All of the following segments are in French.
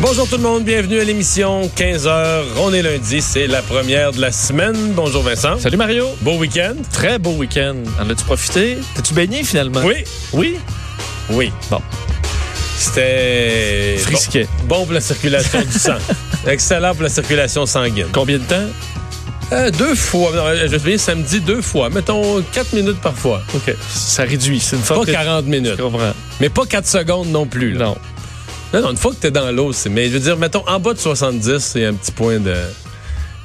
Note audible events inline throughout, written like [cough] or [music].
Bonjour tout le monde, bienvenue à l'émission 15h. On est lundi, c'est la première de la semaine. Bonjour Vincent. Salut Mario. Beau week-end. Très beau week-end. En as-tu profité? T'as-tu baigné finalement? Oui. Oui? Oui. Bon. C'était Frisquet. Bon, bon pour la circulation du sang. [laughs] Excellent pour la circulation sanguine. Combien de temps? Euh, deux fois. Non, je vais samedi deux fois. Mettons quatre minutes parfois. OK. Ça réduit. C'est une Pas fois 40 minutes. Je comprends. Mais pas 4 secondes non plus. là. Non. Non, non, une fois que t'es dans l'eau, c'est. Mais je veux dire, mettons, en bas de 70, c'est un petit point de.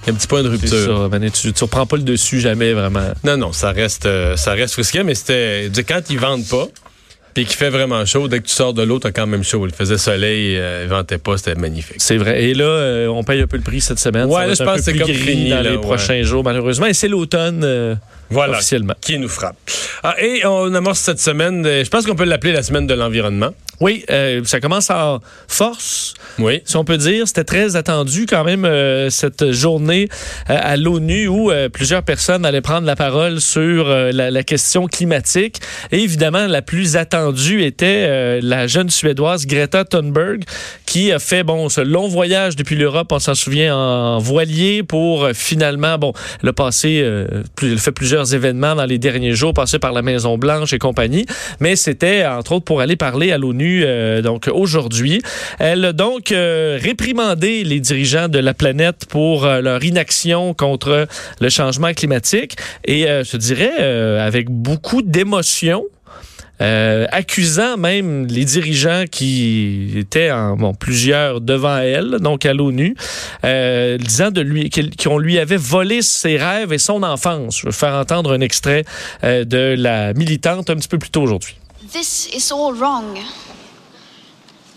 Un petit point de rupture. ça. Tu, tu reprends pas le dessus jamais, vraiment. Non, non, ça reste, euh, ça reste frisquet, mais c'était. Quand ils vendent pas, puis qu'il fait vraiment chaud, dès que tu sors de l'eau, t'as quand même chaud. Il faisait soleil, euh, il ventait pas, c'était magnifique. C'est vrai. Et là, euh, on paye un peu le prix cette semaine. Ouais, Ça là, je pense que c'est comme fini, dans là, les ouais. prochains jours, malheureusement. Et c'est l'automne euh, Voilà. officiellement. Qui nous frappe. Ah, et on amorce cette semaine, euh, je pense qu'on peut l'appeler la semaine de l'environnement. Oui, euh, ça commence en force. Oui. si on peut dire. C'était très attendu quand même euh, cette journée euh, à l'ONU où plusieurs personnes allaient prendre la parole sur la, la question climatique. Et évidemment, la plus attendue était la jeune Suédoise Greta Thunberg qui a fait bon ce long voyage depuis l'Europe, on s'en souvient, en voilier pour finalement, bon, elle a passé, plus, elle a fait plusieurs événements dans les derniers jours, passé par la Maison Blanche et compagnie, mais c'était entre autres pour aller parler à l'ONU euh, donc aujourd'hui. Elle a donc euh, réprimandé les dirigeants de la planète pour euh, leur inaction contre le changement climatique et je dirais avec beaucoup d'émotion. Accusant même les dirigeants qui étaient en bon, plusieurs devant elle, donc à l'ONU, disant de lui qu'on lui avait volé ses rêves et son enfance. Je vais faire entendre un extrait de la militante un petit peu plus tôt aujourd'hui. This is all wrong.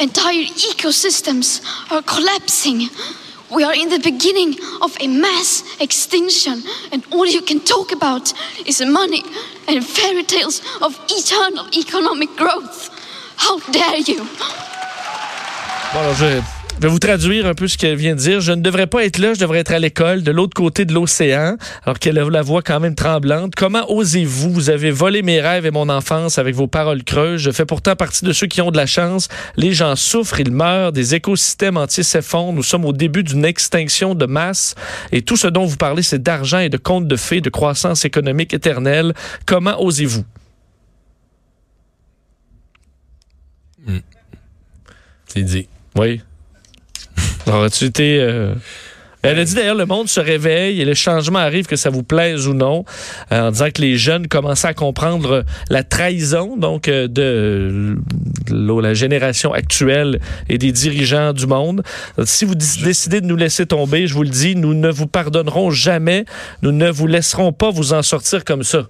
Entire ecosystems are collapsing. We are in the beginning of a mass extinction, and all you can talk about is money and fairy tales of eternal economic growth. How dare you! Alors je vais vous traduire un peu ce qu'elle vient de dire. Je ne devrais pas être là, je devrais être à l'école, de l'autre côté de l'océan, alors qu'elle a la voix quand même tremblante. Comment osez-vous? Vous avez volé mes rêves et mon enfance avec vos paroles creuses. Je fais pourtant partie de ceux qui ont de la chance. Les gens souffrent, ils meurent, des écosystèmes entiers s'effondrent. Nous sommes au début d'une extinction de masse. Et tout ce dont vous parlez, c'est d'argent et de contes de fées, de croissance économique éternelle. Comment osez-vous? C'est dit. Oui. Aurais-tu euh, Elle a dit d'ailleurs le monde se réveille et le changement arrive, que ça vous plaise ou non, euh, en disant que les jeunes commençaient à comprendre la trahison donc euh, de, la génération actuelle et des dirigeants du monde. Si vous déc- décidez de nous laisser tomber, je vous le dis, nous ne vous pardonnerons jamais, nous ne vous laisserons pas vous en sortir comme ça.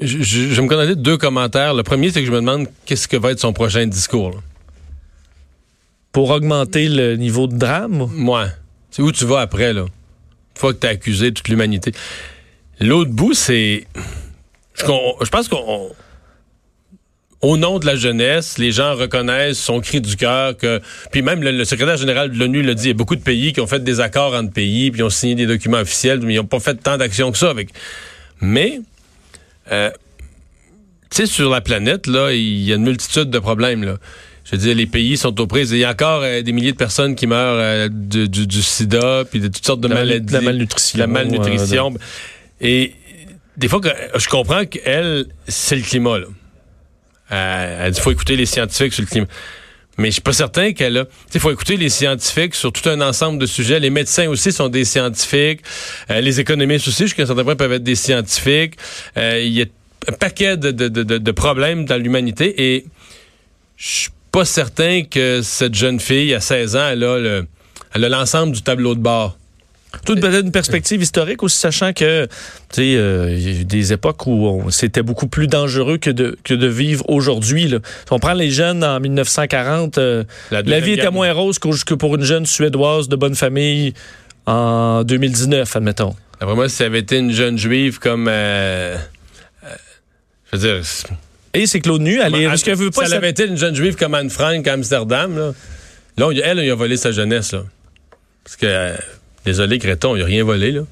Je, me connais deux commentaires. Le premier, c'est que je me demande qu'est-ce que va être son prochain discours. Pour augmenter le niveau de drame. Moi, c'est où tu vas après, là? Une fois que t'as accusé toute l'humanité. L'autre bout, c'est. Je, je pense qu'on. Au nom de la jeunesse, les gens reconnaissent son cri du cœur que. Puis même le, le secrétaire général de l'ONU l'a dit, il y a beaucoup de pays qui ont fait des accords entre pays, puis ont signé des documents officiels, mais ils n'ont pas fait tant d'actions que ça avec. Mais. euh, tu sais, sur la planète, là, il y a une multitude de problèmes, là. Je veux dire, les pays sont aux prises. Il y a encore euh, des milliers de personnes qui meurent euh, du, du- du sida, puis de toutes sortes de La mal- maladies. la malnutrition, La malnutrition. Et des fois, que- je comprends qu'elle, c'est le climat, là. Euh, elle dit, faut écouter les scientifiques sur le climat. Mais je suis pas certain qu'elle a. Il faut écouter les scientifiques sur tout un ensemble de sujets. Les médecins aussi sont des scientifiques. Euh, les économistes aussi, jusqu'à un certain point, peuvent être des scientifiques. Euh, Il y a un paquet de, de, de, de- de problèmes dans l'humanité et je suis pas certain que cette jeune fille, à 16 ans, elle a le- l'ensemble du tableau de bord. Tout peut-être une perspective historique aussi, sachant que tu sais, euh, il y a eu des époques où c'était beaucoup plus dangereux que de, que de vivre aujourd'hui. Si on prend les jeunes en 1940, euh, La vie était moins rose que pour une jeune Suédoise de bonne famille en 2019, admettons. Après moi, si ça avait été une jeune juive comme... euh, euh, je veux dire... Et c'est que l'ONU, elle est- Anne- parce qu'elle veut pas... si elle ça- avait été une jeune juive comme Anne Frank à Amsterdam, là, elle, il a volé sa jeunesse. Là. Parce que, euh, désolé, Créton, il a rien volé. Là.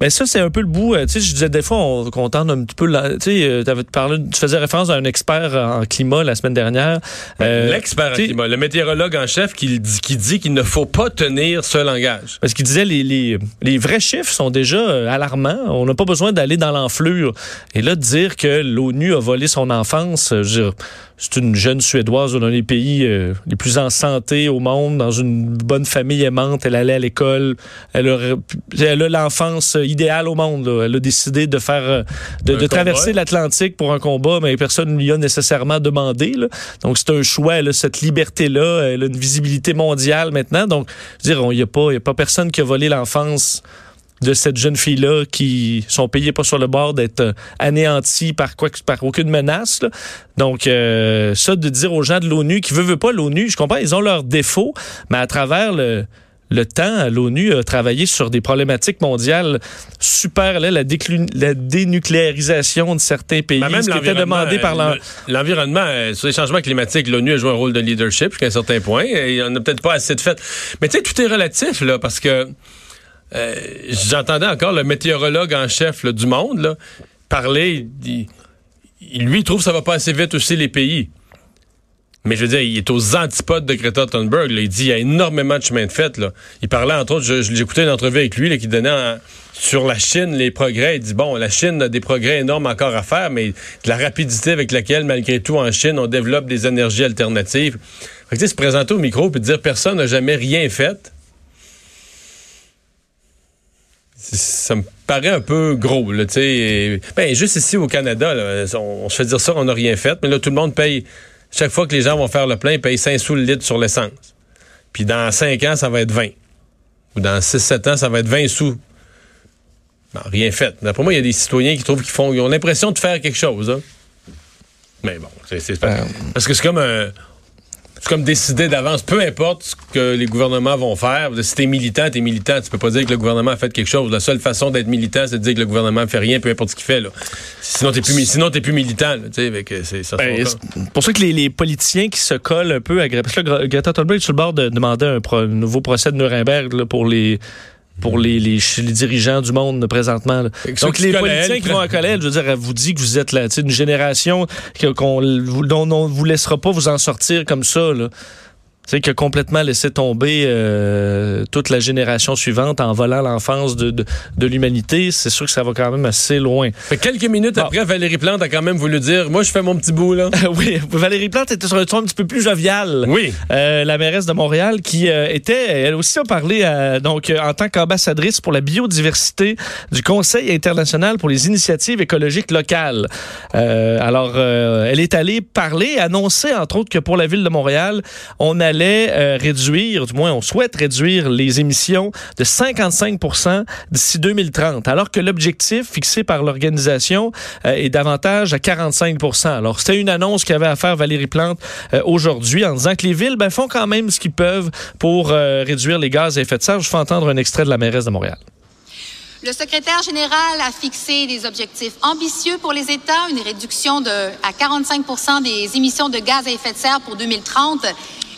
Ben ça, c'est un peu le bout. euh, tu sais, je disais des fois, on, qu'on tente un petit peu. la- Tu sais, euh, parlé, tu faisais référence à un expert en climat la semaine dernière. Euh, L'expert en climat, le météorologue en chef qui dit, qui dit qu'il ne faut pas tenir ce langage. Parce qu'il disait les, les, les vrais chiffres sont déjà alarmants. On n'a pas besoin d'aller dans l'enflure. Et là, de dire que l'ONU a volé son enfance, je veux dire, c'est une jeune Suédoise dans les pays euh, les plus en santé au monde, dans une bonne famille aimante. Elle allait à l'école. Elle a, l'enfance idéale au monde. là. Elle a décidé de faire, euh, de, traverser l'Atlantique pour un combat, mais personne ne lui a nécessairement demandé. là. Donc, c'est un choix. Elle a cette liberté-là. Elle a une visibilité mondiale maintenant. Donc, je veux dire, il n'y a, pas- y a pas personne qui a volé l'enfance de cette jeune fille-là qui sont payés pas sur le bord d'être euh, anéantis par quoi par aucune menace. là. Donc euh, ça de dire aux gens de l'ONU qui veut veut pas l'ONU, je comprends, ils ont leurs défauts, mais à travers le le temps, l'ONU a travaillé sur des problématiques mondiales super, là, la, déclu- la dénucléarisation de certains pays, Ben, même ce qui était l'environnement, demandé par l'en- le- L'environnement, euh, sur les changements climatiques, l'ONU a joué un rôle de leadership jusqu'à un certain point. Et il n'y en a peut-être pas assez de fait. Mais tu sais, tout est relatif, là, parce que euh, j'entendais encore le météorologue en chef du monde là, parler. il- il- lui, il trouve que ça va pas assez vite aussi, les pays. Mais je veux dire, il est aux antipodes de Greta Thunberg. Il dit qu'il y a énormément de chemin de fait. Là. Il parlait, entre autres, je- je- j'écoutais une entrevue avec lui là, qui donnait sur la Chine les progrès. Il dit, bon, la Chine a des progrès énormes encore à faire, mais de la rapidité avec laquelle, malgré tout, en Chine, on développe des énergies alternatives. Fait que, se présenter au micro et dire personne n'a jamais rien fait, c'est- ça me paraît un peu gros. Là. Et, ben, juste ici au Canada, là, on, on se fait dire ça, on n'a rien fait, mais là, tout le monde paye. Chaque fois que les gens vont faire le plein, ils payent 5 sous le litre sur l'essence. Puis dans 5 ans, ça va être 20. Ou dans 6-7 ans, ça va être 20 sous. Bon, rien fait. D'après moi, il y a des citoyens qui trouvent qu'ils font, ils ont l'impression de faire quelque chose. hein. Mais bon, c'est Euh. parce que c'est comme un. C'est comme décider d'avance, peu importe ce que les gouvernements vont faire. Si t'es militant, t'es militant. Tu peux pas dire que le gouvernement a fait quelque chose. La seule façon d'être militant, c'est de dire que le gouvernement fait rien, peu importe ce qu'il fait. Là. Sinon, t'es plus, sinon, plus militant. c'est. Ben, pour ça que les, les politiciens qui se collent un peu à Greta, Thunberg sur le bord de demander un, pro- un nouveau procès de Nuremberg là, pour les pour les, les, les dirigeants du monde présentement. là. Donc les politiciens elle, qui vont à Colette, je veux dire, elle vous dit que vous êtes là, une génération que- qu'on vous- dont on ne vous laissera pas vous en sortir comme ça. Là. Sais, qui a complètement laissé tomber euh, toute la génération suivante en volant l'enfance de, de, de l'humanité. C'est sûr que ça va quand même assez loin. Fait que quelques minutes Bon. après, Valérie Plante a quand même voulu dire Moi, je fais mon petit bout, là. [laughs] oui, Valérie Plante était sur un ton un petit peu plus jovial. Oui. Euh, la mairesse de Montréal qui euh, était, elle aussi a parlé euh, donc euh, en tant qu'ambassadrice pour la biodiversité du Conseil international pour les initiatives écologiques locales. Euh, alors, euh, elle est allée parler, annoncer entre autres que pour la ville de Montréal, on allait euh, réduire, du moins on souhaite réduire les émissions de 55 d'ici 2030, alors que l'objectif fixé par l'organisation euh, est davantage à 45% Alors, c'était une annonce qu'avait à faire Valérie Plante euh, aujourd'hui en disant que les villes ben, font quand même ce qu'ils peuvent pour réduire les gaz à effet de serre. Je fais entendre un extrait de la mairesse de Montréal. Le secrétaire général a fixé des objectifs ambitieux pour les États, une réduction à 45 des émissions de gaz à effet de serre pour 2030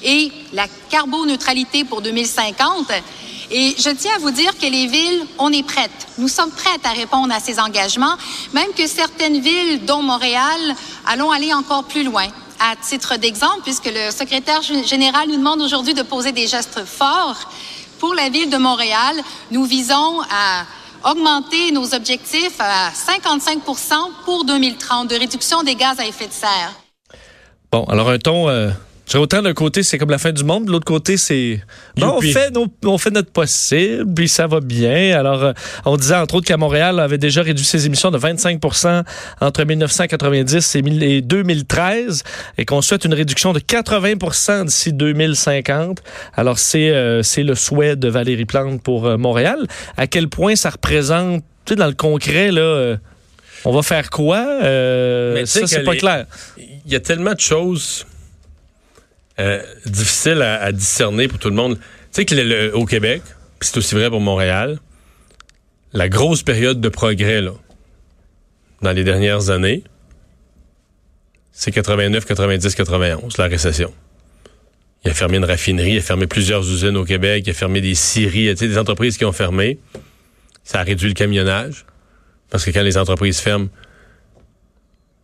et la carboneutralité pour 2050. Et je tiens à vous dire que les villes, on est prêtes. Nous sommes prêtes à répondre à ces engagements, même que certaines villes, dont Montréal, allons aller encore plus loin. À titre d'exemple, puisque le secrétaire gé- général nous demande aujourd'hui de poser des gestes forts, pour la ville de Montréal, nous visons à augmenter nos objectifs à 55% pour 2030 de réduction des gaz à effet de serre. Bon, alors un ton euh, autant d'un côté, c'est comme la fin du monde, de l'autre côté, c'est. Bon, on fait, nos- on fait notre possible, puis ça va bien. Alors, euh, on disait entre autres qu'à Montréal, on avait déjà réduit ses émissions de 25% entre 1990 et mille- et 2013, et qu'on souhaite une réduction de 80% d'ici 2050. Alors, c'est euh, c'est le souhait de Valérie Plante pour euh, Montréal. À quel point ça représente, tu sais, dans le concret, là, euh, on va faire quoi? Mais ça, c'est pas les- clair. Il y a tellement de choses euh, difficiles à, discerner pour tout le monde. Tu sais que le- au Québec, c'est aussi vrai pour Montréal, la grosse période de progrès là, dans les dernières années, c'est 89, 90, 91, la récession. Il a fermé une raffinerie, il a fermé plusieurs usines au Québec, il a fermé des scieries, des entreprises qui ont fermé. Ça a réduit le camionnage. Parce que quand les entreprises ferment,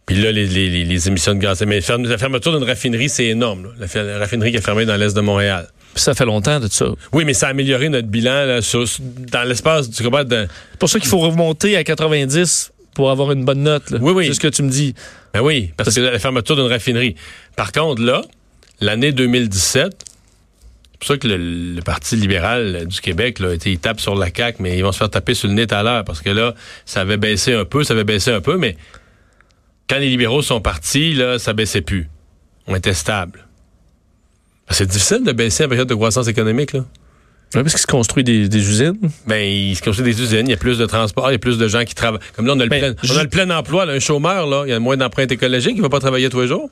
puis là, les, les- les- émissions de gaz. Mais la fermeture d'une raffinerie, c'est énorme. là. La, raffinerie qui a fermé dans l'est de Montréal. Ça fait longtemps de ça. Oui, mais ça a amélioré notre bilan là, sur- dans l'espace du combat de. C'est pour ça qu'il faut remonter à 90 pour avoir une bonne note. là. Oui, oui. C'est ce que tu me dis. Ben oui, parce que la fermeture d'une raffinerie. Par contre, là, l'année 2017, c'est pour ça que le, le Parti libéral euh, du Québec, là, il tape sur la CAQ, mais ils vont se faire taper sur le nez tout à l'heure, parce que là, ça avait baissé un peu, ça avait baissé un peu, mais quand les libéraux sont partis, là, ça baissait plus. On était stable. C'est difficile de baisser en période de croissance économique, là. Ouais, parce qu'il se construit des, des usines. Ben, il se construit des usines, il y a plus de transport, il y a plus de gens qui travaillent. Comme là, on a le, Ben, plein, je- on a le plein emploi, là, un chômeur, là, il y a moins d'empreintes écologiques, il va pas travailler tous les jours.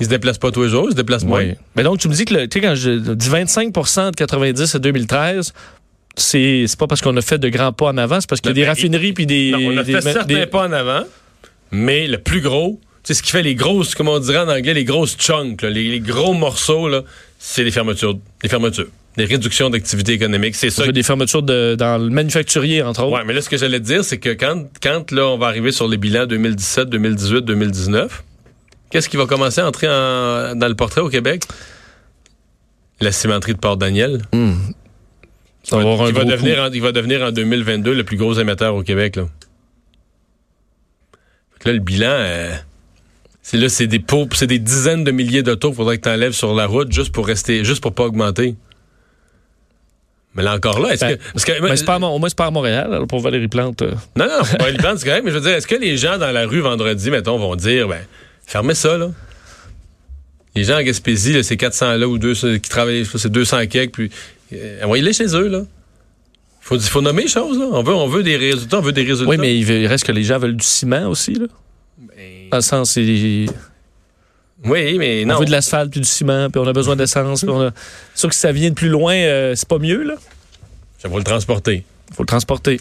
Il se déplace pas tous les jours, il se déplace moins. Oui. Mais donc, tu me dis que, tu sais, quand je dis 25% de 90 à 2013, c'est pas parce qu'on a fait de grands pas en avant, c'est parce qu'il y a Ben, des ben, raffineries puis des. Non, on a des- fait certains des- pas en avant, mais le plus gros, c'est ce qui fait les grosses, comme on dirait en anglais, les grosses chunks, là, les, les gros morceaux, c'est les fermetures. Les fermetures. Les réductions d'activité économique. C'est ça. Des fermetures de- dans le manufacturier, entre autres. Ouais, mais là, ce que j'allais te dire, c'est que quand, quand là, on va arriver sur les bilans 2017, 2018, 2019, qu'est-ce qui va commencer à entrer en- dans le portrait au Québec? La cimenterie de Port-Daniel. Ça va Qui devenir en, il va devenir en 2022 le plus gros émetteur au Québec. Là, là le bilan, euh, c'est là, c'est des pots- c'est des dizaines de milliers d'autos qu'il faudrait que tu enlèves sur la route juste pour rester, juste pour pas augmenter. Mais là encore là, est-ce Ben, que, parce que- Mais c'est pas à au moins, c'est pas à Montréal, alors, pour Valérie Plante. euh. non, non, les plantes, c'est correct, mais je veux dire, est-ce que les gens dans la rue vendredi, mettons, vont dire, ben, fermez ça, là? Les gens en Gaspésie, là, c'est 400 là ou 200 qui travaillent, c'est 200 quelques, puis euh, envoyez-les chez eux, là. Faut, faut nommer les choses, là. On veut, on veut des résultats, on veut des résultats. Oui, mais il, veut- il reste que les gens veulent du ciment aussi, là. Ben, Dans le sens, c'est- Oui, mais non. on veut de l'asphalte puis du ciment, puis on a besoin d'essence. a- C'est sûr que si ça vient de plus loin, euh, c'est pas mieux, là. Ça va le transporter. Faut le transporter.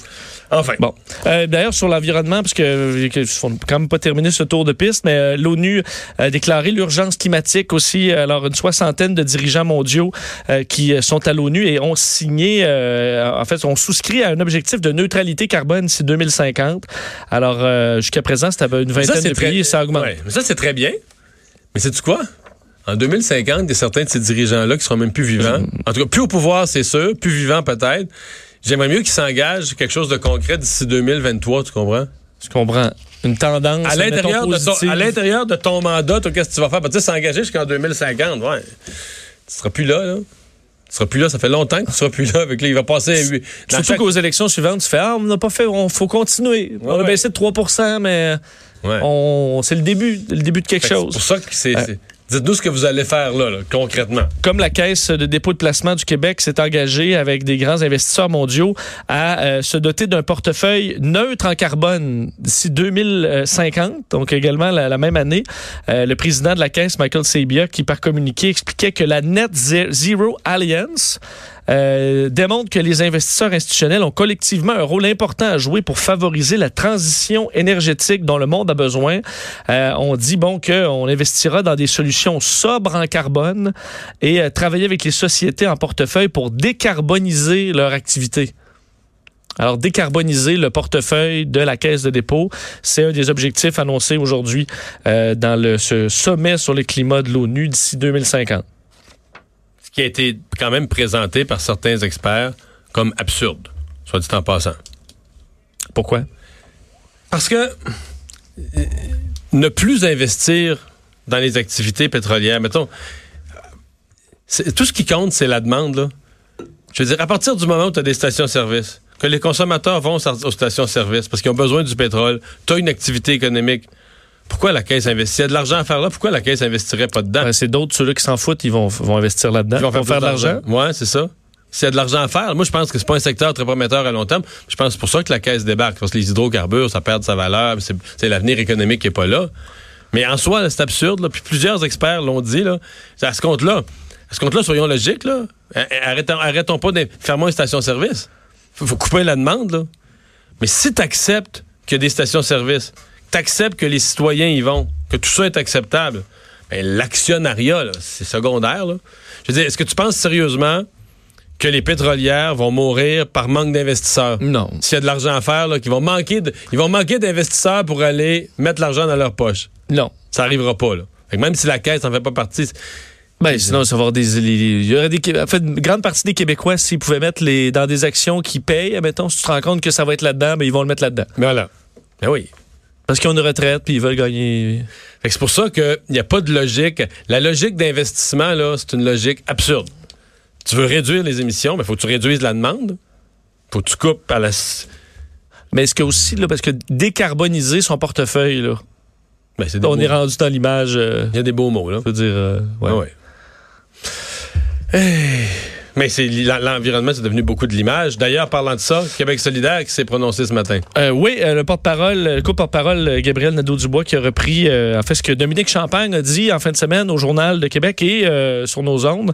Enfin. Bon. Euh, D'ailleurs, sur l'environnement, parce que euh, que- faut quand même pas terminer ce tour de piste, mais euh, l'ONU a déclaré l'urgence climatique aussi. Alors, une soixantaine de dirigeants mondiaux euh, qui euh, sont à l'ONU et ont signé, euh, en fait, ont souscrit à un objectif de neutralité carbone d'ici 2050. Alors, euh, jusqu'à présent, c'était une vingtaine c'est de très- pays et ça augmente. Ouais, mais ça, c'est très bien. Mais sais-tu quoi? En 2050, il y a certains de ces dirigeants-là qui seront même plus vivants. Mm. En tout cas, plus au pouvoir, c'est sûr. Plus vivants, peut-être. J'aimerais mieux qu'ils s'engagent quelque chose de concret d'ici 2023, tu comprends? Je comprends. Une tendance À l'intérieur, de ton, à l'intérieur de ton mandat, toi, qu'est-ce que tu vas faire? Ben, tu sais, s'engager jusqu'en 2050, ouais. Tu seras plus là, là. Tu seras plus là. Ça fait longtemps que tu seras plus là. Avec là, il va passer à Surtout chaque- qu'aux élections suivantes, tu fais Ah, on n'a pas fait, on faut continuer. on a ouais. baissé de 3% mais Ouais. on, c'est le début, le début de quelque Fait que chose. C'est pour ça que c'est. Dites-nous ce que vous allez faire là, là, concrètement. Comme la Caisse de dépôt de placement du Québec s'est engagée avec des grands investisseurs mondiaux à euh, se doter d'un portefeuille neutre en carbone d'ici 2050, donc également la, même année, euh, le président de la Caisse, Michael Sabia, qui par communiqué expliquait que la Net Ze- Zero Alliance euh, démontre que les investisseurs institutionnels ont collectivement un rôle important à jouer pour favoriser la transition énergétique dont le monde a besoin. Euh, on dit bon qu'on investira dans des solutions sobres en carbone et euh, travailler avec les sociétés en portefeuille pour décarboniser leur activité. Alors, décarboniser le portefeuille de la Caisse de dépôt, c'est un des objectifs annoncés aujourd'hui euh, dans ce sommet sur le climat de l'ONU d'ici 2050. Qui a été quand même présenté par certains experts comme absurde, soit dit en passant. Pourquoi? Parce que euh, ne plus investir dans les activités pétrolières, mettons, tout ce qui compte, c'est la demande. Là. Je veux dire, à partir du moment où tu as des stations-service, que les consommateurs vont aux stations-service parce qu'ils ont besoin du pétrole, tu as une activité économique, pourquoi la Caisse investit? S'il y a de l'argent à faire là, pourquoi la Caisse investirait pas dedans? Ben, c'est d'autres, ceux-là qui s'en foutent, ils vont, vont investir là-dedans. Ils vont faire, faire de l'argent. Ouais, c'est ça. S'il y a de l'argent à faire, moi, je pense que c'est pas un secteur très prometteur à long terme. Je pense que c'est pour ça que la caisse débarque. Parce que les hydrocarbures, ça perd de sa valeur. C'est, c'est l'avenir économique qui est pas là. Mais en soi, c'est absurde. Là. Puis plusieurs experts l'ont dit. Là. À ce compte-là, à ce compte-là, soyons logiques. Là. Arrêtons, arrêtons pas de faire moins une station-service. Faut, faut couper la demande. Là. Mais si tu acceptes qu'il y a des stations-service, tu acceptes que les citoyens y vont, que tout ça est acceptable, ben, l'actionnariat, c'est secondaire. Là. Je veux dire, est-ce que tu penses sérieusement que les pétrolières vont mourir par manque d'investisseurs? Non. S'il y a de l'argent à faire, là, qu'ils vont manquer de- ils vont manquer d'investisseurs pour aller mettre l'argent dans leur poche. Non. Ça n'arrivera pas. Là. Fait que même si la caisse n'en fait pas partie, Ben, sinon, ça va avoir des, il y aurait des, Québé- en fait, une grande partie des Québécois, s'ils pouvaient mettre les, dans des actions qui payent, mettons, si tu te rends compte que ça va être là-dedans, ben, ils vont le mettre là-dedans. mais voilà. Ben oui. Parce qu'ils ont une retraite, puis ils veulent gagner. C'est pour ça qu'il n'y a pas de logique. La logique d'investissement, là, c'est une logique absurde. Tu veux réduire les émissions, mais faut que tu réduises la demande. Faut que tu coupes à la. Mais est-ce que aussi, là, parce que décarboniser son portefeuille, là, Ben, on est rendu dans l'image, euh, Il y a des beaux mots, là. je veux dire, euh, ouais. Ah ouais. Eh, Mais c'est l'en- l'environnement, c'est devenu beaucoup de l'image. D'ailleurs, parlant de ça, Québec solidaire qui s'est prononcé ce matin. Euh, oui, euh, le porte-parole, le co-porte-parole euh, Gabriel Nadeau-Dubois qui a repris en fait ce que Dominique Champagne a dit en fin de semaine au Journal de Québec et sur nos ondes,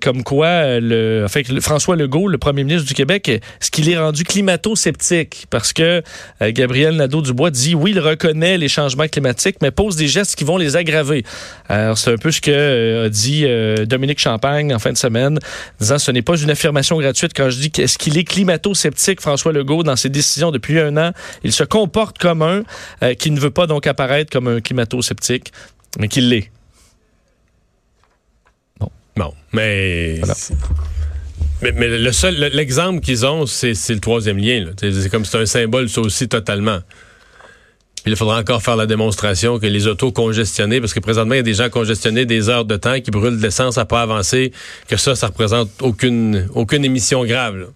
comme quoi le, en fait, François Legault, le premier ministre du Québec, ce qu'il est rendu climato-sceptique parce que Gabriel Nadeau-Dubois dit oui, il reconnaît les changements climatiques, mais pose des gestes qui vont les aggraver. Alors c'est un peu ce que a dit Dominique Champagne en fin de semaine, disant ce n'est pas une affirmation gratuite quand je dis qu'est-ce qu'il est climato-sceptique, François Legault, dans ses décisions depuis un an. Il se comporte comme un euh, qui ne veut pas donc apparaître comme un climato-sceptique, mais qu'il l'est. Bon, mais. Voilà. Mais, mais le seul, le- l'exemple qu'ils ont, c'est le troisième lien. c'est comme c'est un symbole, ça aussi, totalement. Puis il faudra encore faire la démonstration que les autos congestionnées, parce que présentement, il y a des gens congestionnés des heures de temps qui brûlent de l'essence à pas avancer, que ça, ça représente aucune, aucune émission grave. là.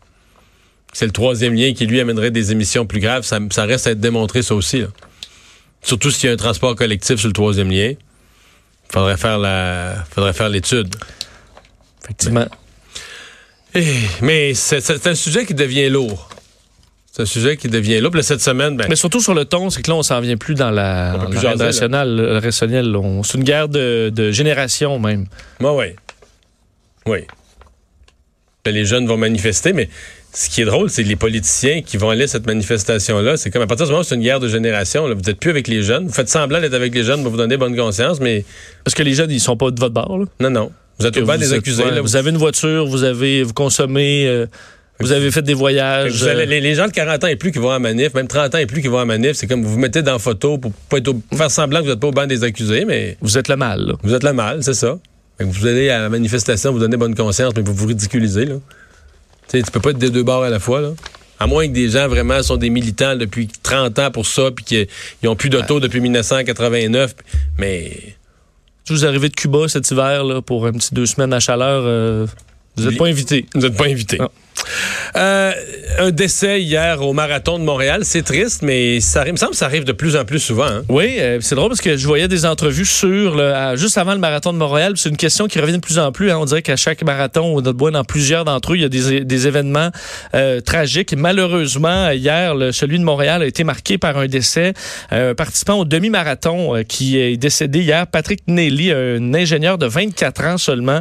C'est le troisième lien qui, lui, amènerait des émissions plus graves. Ça, ça reste à être démontré, ça aussi. là. Surtout s'il y a un transport collectif sur le troisième lien. Faudrait faire la, faudrait faire l'étude. Effectivement. Mais c'est c'est un sujet qui devient lourd. C'est un sujet qui devient là, cette semaine, ben, Mais surtout sur le ton, c'est que là, on s'en vient plus dans la, On dans la rationnelle, le rationnel. On- C'est une guerre de, de génération même. moi, oui. Oui. Là, les jeunes vont manifester, mais ce qui est drôle, c'est les politiciens qui vont aller à cette manifestation-là. C'est comme à partir du moment où c'est une guerre de génération, là, vous n'êtes plus avec les jeunes. Vous faites semblant d'être avec les jeunes pour vous donner bonne conscience, mais Parce que les jeunes, ils sont pas de votre bord. là. non, non. Vous êtes au bas des accusés. vous avez une voiture, vous avez vous consommez, euh, vous avez fait des voyages. vous allez- euh, les, les gens de 40 ans et plus qui vont à manif, même 30 ans et plus qui vont à manif, c'est comme vous vous mettez dans la photo pour pas être au- pour faire semblant que vous n'êtes pas au banc des accusés, mais vous êtes le mal. là. vous êtes le mal, c'est ça. Fait que vous allez à la manifestation, vous donnez bonne conscience, mais vous vous ridiculisez. Là. Tu sais, tu peux pas être des deux bords à la fois. Là. À moins que des gens vraiment sont des militants depuis 30 ans pour ça, puis qu'ils n'ont plus d'auto depuis 1989. Mais vous arrivez de Cuba cet hiver là, pour un petit deux semaines à chaleur, euh, vous n'êtes pas invité. vous n'êtes pas invités. Non. Euh, un décès hier au marathon de Montréal, c'est triste, mais ça, arrive- il me semble que ça arrive de plus en plus souvent. hein. Oui, euh, c'est drôle parce que je voyais des entrevues sur le- à- juste avant le marathon de Montréal. C'est une question qui revient de plus en plus. hein. On dirait qu'à chaque marathon, bois dans plusieurs d'entre eux, il y a des, des événements euh, tragiques. Malheureusement, hier, le- celui de Montréal a été marqué par un décès. Un participant au demi-marathon qui est décédé hier, Patrick Nelly, un ingénieur de 24 ans seulement,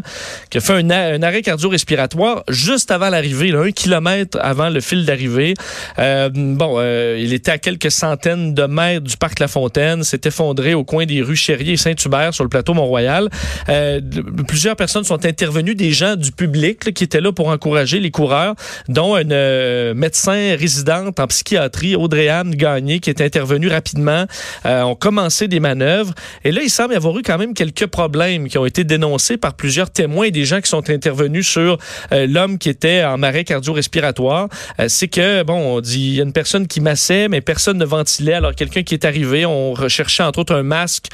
qui a fait un, un arrêt cardio-respiratoire juste avant l'arrivée, un kilomètre avant le fil d'arrivée. Euh, bon, euh, il était à quelques centaines de mètres du parc La Fontaine, s'est effondré au coin des rues Chérier et Saint-Hubert sur le plateau Mont-Royal. Euh, plusieurs personnes sont intervenues, des gens du public qui étaient là pour encourager les coureurs, dont une médecin résidente en psychiatrie, Audrey-Anne Gagné, qui est intervenue rapidement, ont commencé des manœuvres. Et là, il semble y avoir eu quand même quelques problèmes qui ont été dénoncés par plusieurs témoins et des gens qui sont intervenus sur euh, l'homme qui était en arrêt cardio-respiratoire. euh, c'est que, bon, on dit, il y a une personne qui massait, mais personne ne ventilait. Alors, quelqu'un qui est arrivé, on recherchait entre autres un masque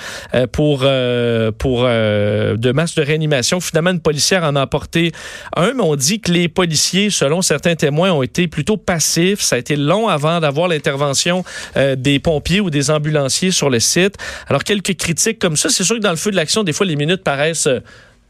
pour, euh, pour de masque de réanimation. Finalement, une policière en a apporté un, mais on dit que les policiers, selon certains témoins, ont été plutôt passifs. Ça a été long avant d'avoir l'intervention des pompiers ou des ambulanciers sur le site. Alors, quelques critiques comme ça. C'est sûr que dans le feu de l'action, des fois, les minutes paraissent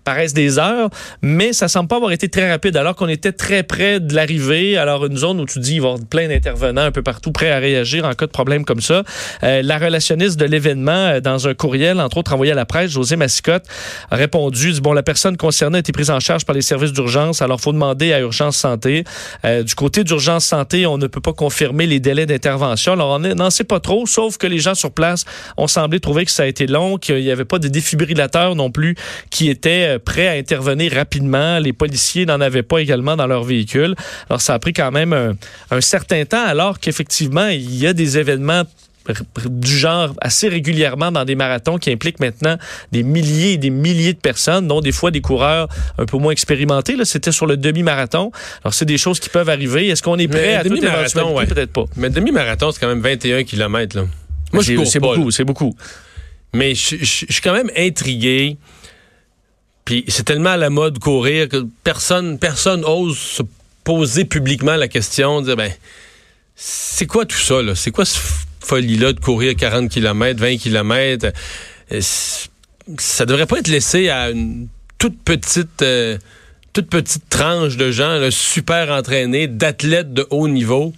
paraissent des heures, mais ça semble pas avoir été très rapide alors qu'on était très près de l'arrivée. Alors une zone où tu dis il va y avoir plein d'intervenants un peu partout prêts à réagir en cas de problème comme ça. Euh, la relationniste de l'événement euh, dans un courriel entre autres envoyé à la presse, José Massicotte, a répondu bon la personne concernée a été prise en charge par les services d'urgence, alors faut demander à Urgence Santé. Euh, du côté d'Urgence Santé, on ne peut pas confirmer les délais d'intervention. Alors on n'en sait pas trop, sauf que les gens sur place ont semblé trouver que ça a été long, qu'il n'y avait pas de défibrillateur non plus qui était euh, prêts à intervenir rapidement. Les policiers n'en avaient pas également dans leur véhicule. Alors, ça a pris quand même un, certain temps, alors qu'effectivement, il y a des événements du genre assez régulièrement dans des marathons qui impliquent maintenant des milliers et des milliers de personnes, dont des fois des coureurs un peu moins expérimentés. Là, c'était sur le demi-marathon. Alors, c'est des choses qui peuvent arriver. Est-ce qu'on est prêt à demi-marathon? Peut-être pas. Mais demi-marathon, c'est quand même 21 km. Là. Moi, c'est beaucoup, c'est beaucoup. Mais je suis quand même intrigué c'est tellement à la mode courir que personne, personne ose se poser publiquement la question, dire, ben, c'est quoi tout ça, là? C'est quoi cette folie-là de courir 40 km, 20 km? Ça devrait pas être laissé à une toute petite, euh, toute petite tranche de gens super entraînés, d'athlètes de haut niveau.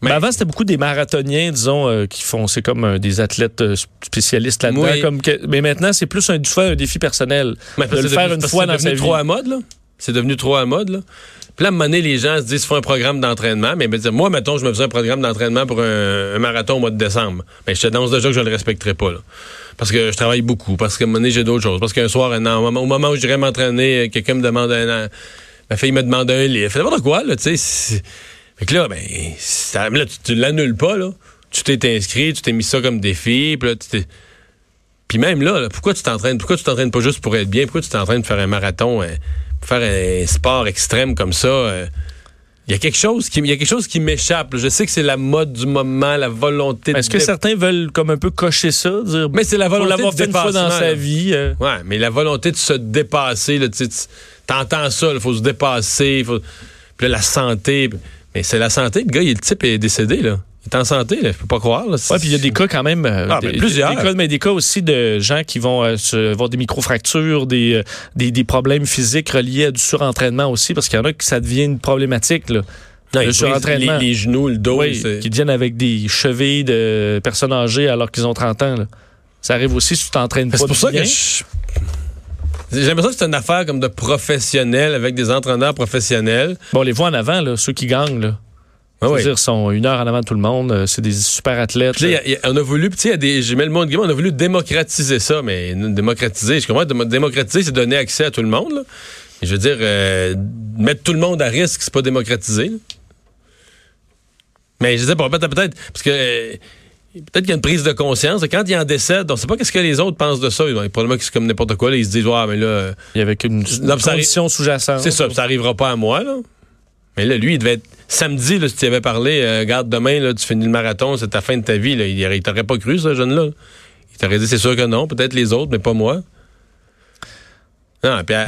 Mais avant, c'était beaucoup des marathoniens, disons, euh, qui font, c'est comme euh, des athlètes euh, spécialistes là-dedans. Comme mais maintenant, c'est plus un, un défi personnel. de le faire une fois dans sa vie. trop à mode, là. C'est devenu trop à mode, là. Puis là, à un moment donné, les gens se disent, faut un programme d'entraînement. Mais ben, moi, mettons, je me faisais un programme d'entraînement pour un, marathon au mois de décembre. Mais ben, je te denonce déjà que je ne le respecterai pas, là. Parce que je travaille beaucoup, parce qu'à un moment donné, j'ai d'autres choses. Parce qu'un soir, au moment où j'irais m'entraîner, quelqu'un me demande un... Ma fille me demande un livre. Fait n'importe quoi, là, tu sais fait que là, ben, là, tu, l'annules pas, là. Tu t'es inscrit, tu t'es mis ça comme défi, puis là, tu t'es... Puis même là, pourquoi tu t'entraînes? Pourquoi tu t'entraînes pas juste pour être bien? Pourquoi tu t'entraînes de faire un marathon, euh, faire un sport extrême comme ça? Euh? Il y a quelque chose qui, y a quelque chose qui m'échappe. Je sais que c'est la mode du moment, la volonté. Est-ce que certains veulent comme un peu cocher ça, dire Mais c'est la volonté de fait une fois dans sa vie. Euh. Ouais, mais la volonté de se dépasser. Là, t'entends ça, il faut se dépasser. Faut... Puis là, la santé. C'est la santé. Le gars, il, le type est décédé, là. Il est en santé, là. Je peux pas croire. Ouais, puis il y a des cas quand même. Euh, ah, ben, plusieurs. Des cas, mais des cas aussi de gens qui vont euh, avoir des microfractures, des, euh, des, des, problèmes physiques reliés à du surentraînement aussi, parce qu'il y en a qui ça devient une problématique, là. Non, le surentraînement. Les, genoux, le dos. Oui, qui viennent avec des chevilles de personnes âgées alors qu'ils ont 30 ans. Là. Ça arrive aussi si tu t'entraînes pas. C'est pour ça que je... J'ai l'impression que c'est une affaire comme de professionnels avec des entraîneurs professionnels. Bon, on les voit en avant, là, ceux qui gagnent. Là. Ah oui. dire, sont une heure en avant de tout le monde. Euh, c'est des super athlètes. on a voulu, tu sais, j'ai mis le monde on a voulu démocratiser ça, mais démocratiser, je comprends, démocratiser, c'est donner accès à tout le monde. Là. je veux dire, euh, mettre tout le monde à risque, c'est pas démocratiser. Mais je sais pas, peut-être, parce que euh, peut-être qu'il y a une prise de conscience. Quand il en décède, on ne sait pas qu'est-ce que les autres pensent de ça. Probablement que c'est comme n'importe quoi. ils se disent, ouais, mais là. Il y avait une, condition sous-jacente. C'est ça, ça n'arrivera pas à moi, là. Mais là, lui, il devait être. Samedi, là, si tu avais parlé, euh, regarde, demain, là, tu finis le marathon, c'est ta fin de ta vie. Là. Il, t'aurait pas cru, ce jeune-là. Il t'aurait dit, c'est sûr que non. Peut-être les autres, mais pas moi. Non, puis. Euh,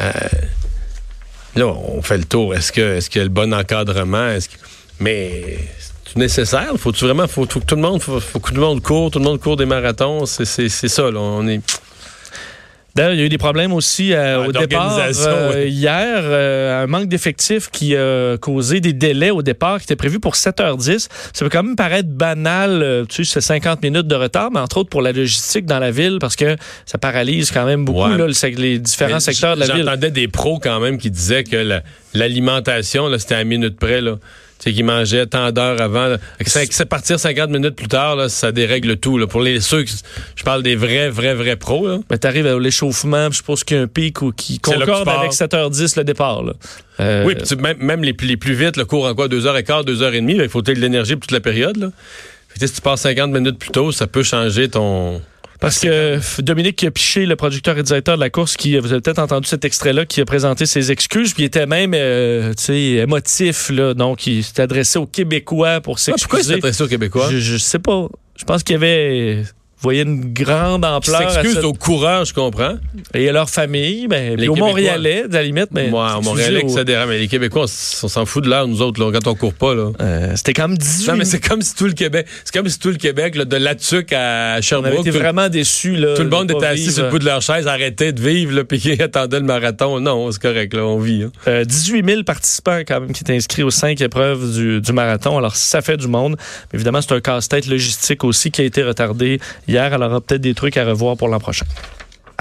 euh, là, on fait le tour. Est-ce que est-ce qu'il y a le bon encadrement? Est-ce que... Mais nécessaire? Faut-tu vraiment, faut, que tout le monde, faut, que tout le monde court, tout le monde court des marathons. C'est ça, là. On est. D'ailleurs, il y a eu des problèmes aussi euh, au départ euh, hier. Euh, un manque d'effectifs qui a causé des délais au départ qui étaient prévus pour 7h10. Ça peut quand même paraître banal, tu sais, c'est 50 minutes de retard, mais entre autres pour la logistique dans la ville parce que ça paralyse quand même beaucoup là, les différents secteurs de la ville. J'entendais des pros quand même qui disaient que l'alimentation, c'était à minute près. Là sais, qui mangeait tant d'heures avant. C'est partir 50 minutes plus tard, là, ça dérègle tout. Là. Pour les ceux, je parle des vrais, vrais, vrais pros. Là. Ben, t'arrives à l'échauffement, je suppose qu'il y a un pic ou qui concorde avec 7h10 le départ. Là. Euh, oui, même, même les, les, plus vite, le cours en quoi? 2h15, 2h30, il faut de l'énergie pour toute la période. Là. Fait si tu pars 50 minutes plus tôt, ça peut changer ton Parce que Dominique Piché, le producteur et directeur de la course, qui vous avez peut-être entendu cet extrait-là, qui a présenté ses excuses, puis il était même, euh, tu sais, émotif là, donc il s'est adressé aux Québécois pour Ah, pourquoi il s'est s'excuser. adressé aux Québécois? je, je sais pas. Je pense qu'il y avait, voyez, une grande ampleur s'excuse cette- au coureur, je comprends. et à leur famille, ben, puis Les aux. Montréalais, à la limite, mais Moi, aux- ça dérange, mais les Québécois, on, on s'en fout de l'heure, nous autres, là, quand on court pas. Là. Euh, c'était même 18 Non, mais c'est comme si tout le Québec, c'est comme si tout le Québec, là, de Latuc à On avait Sherbrooke, été tout, vraiment déçus. Là, tout le de monde était assis vivre. sur le bout de leur chaise, arrêtait de vivre, là, [laughs] puis qui attendait le marathon. Non, c'est correct, là, on vit. hein. Euh, 18 000 participants quand même qui étaient inscrits aux cinq épreuves du, du marathon. Alors, ça fait du monde. Mais évidemment, c'est un casse-tête logistique aussi qui a été retardé hier. Alors, peut-être des trucs à revoir pour l'an prochain.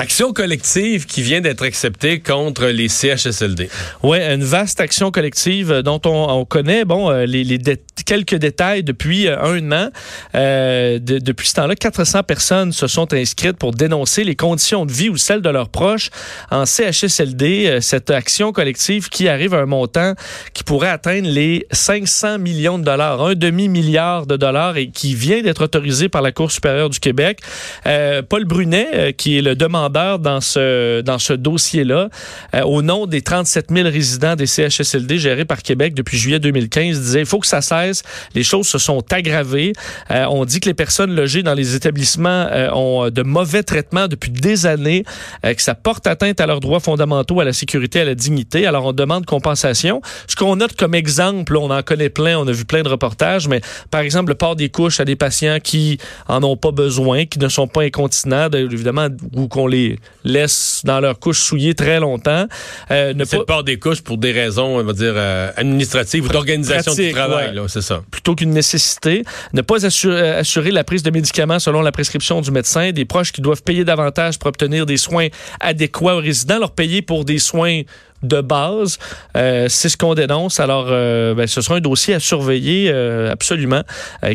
Action collective qui vient d'être acceptée contre les CHSLD. Oui, une vaste action collective euh, dont on, on connaît bon euh, les, les quelques détails depuis euh, un an. Euh, de- depuis ce temps-là, 400 personnes se sont inscrites pour dénoncer les conditions de vie ou celles de leurs proches en CHSLD. Cette action collective qui arrive à un montant qui pourrait atteindre les 500 millions de dollars, un demi-milliard de dollars et qui vient d'être autorisé par la Cour supérieure du Québec. Euh, Paul Brunet, qui est le demandeur dans ce, dans ce dossier-là, euh, au nom des 37 000 résidents des CHSLD gérés par Québec depuis juillet 2015, disait il faut que ça cesse. Les choses se sont aggravées. Euh, on dit que les personnes logées dans les établissements euh, ont de mauvais traitements depuis des années, que ça porte atteinte à leurs droits fondamentaux, à la sécurité, à la dignité. Alors on demande compensation. Ce qu'on note comme exemple, on en connaît plein, on a vu plein de reportages, mais par exemple le port des couches à des patients qui en ont pas besoin, qui ne sont pas incontinents, de- évidemment, ou qu'on les laisse dans leur couche souillée très longtemps. Euh, ne pas- port des couches pour des raisons, on va dire, euh, administratives ou d'organisation du travail, ouais. là, c'est ça. plutôt qu'une nécessité. Ne pas assurer, euh, assurer la prise de médicaments selon la prescription du médecin. Des proches qui doivent payer davantage pour obtenir des soins adéquats aux résidents, leur payer pour des soins de base. Euh, c'est ce qu'on dénonce. Alors, euh, ben, ce sera un dossier à surveiller euh, absolument,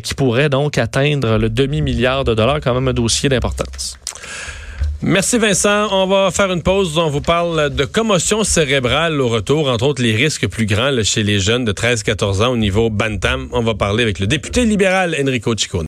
qui pourrait donc atteindre le demi-milliard de dollars, quand même un dossier d'importance. Merci Vincent. On va faire une pause. On vous parle de commotion cérébrale au retour, entre autres les risques plus grands chez les jeunes de 13-14 ans au niveau Bantam. On va parler avec le député libéral Enrico Ciccone.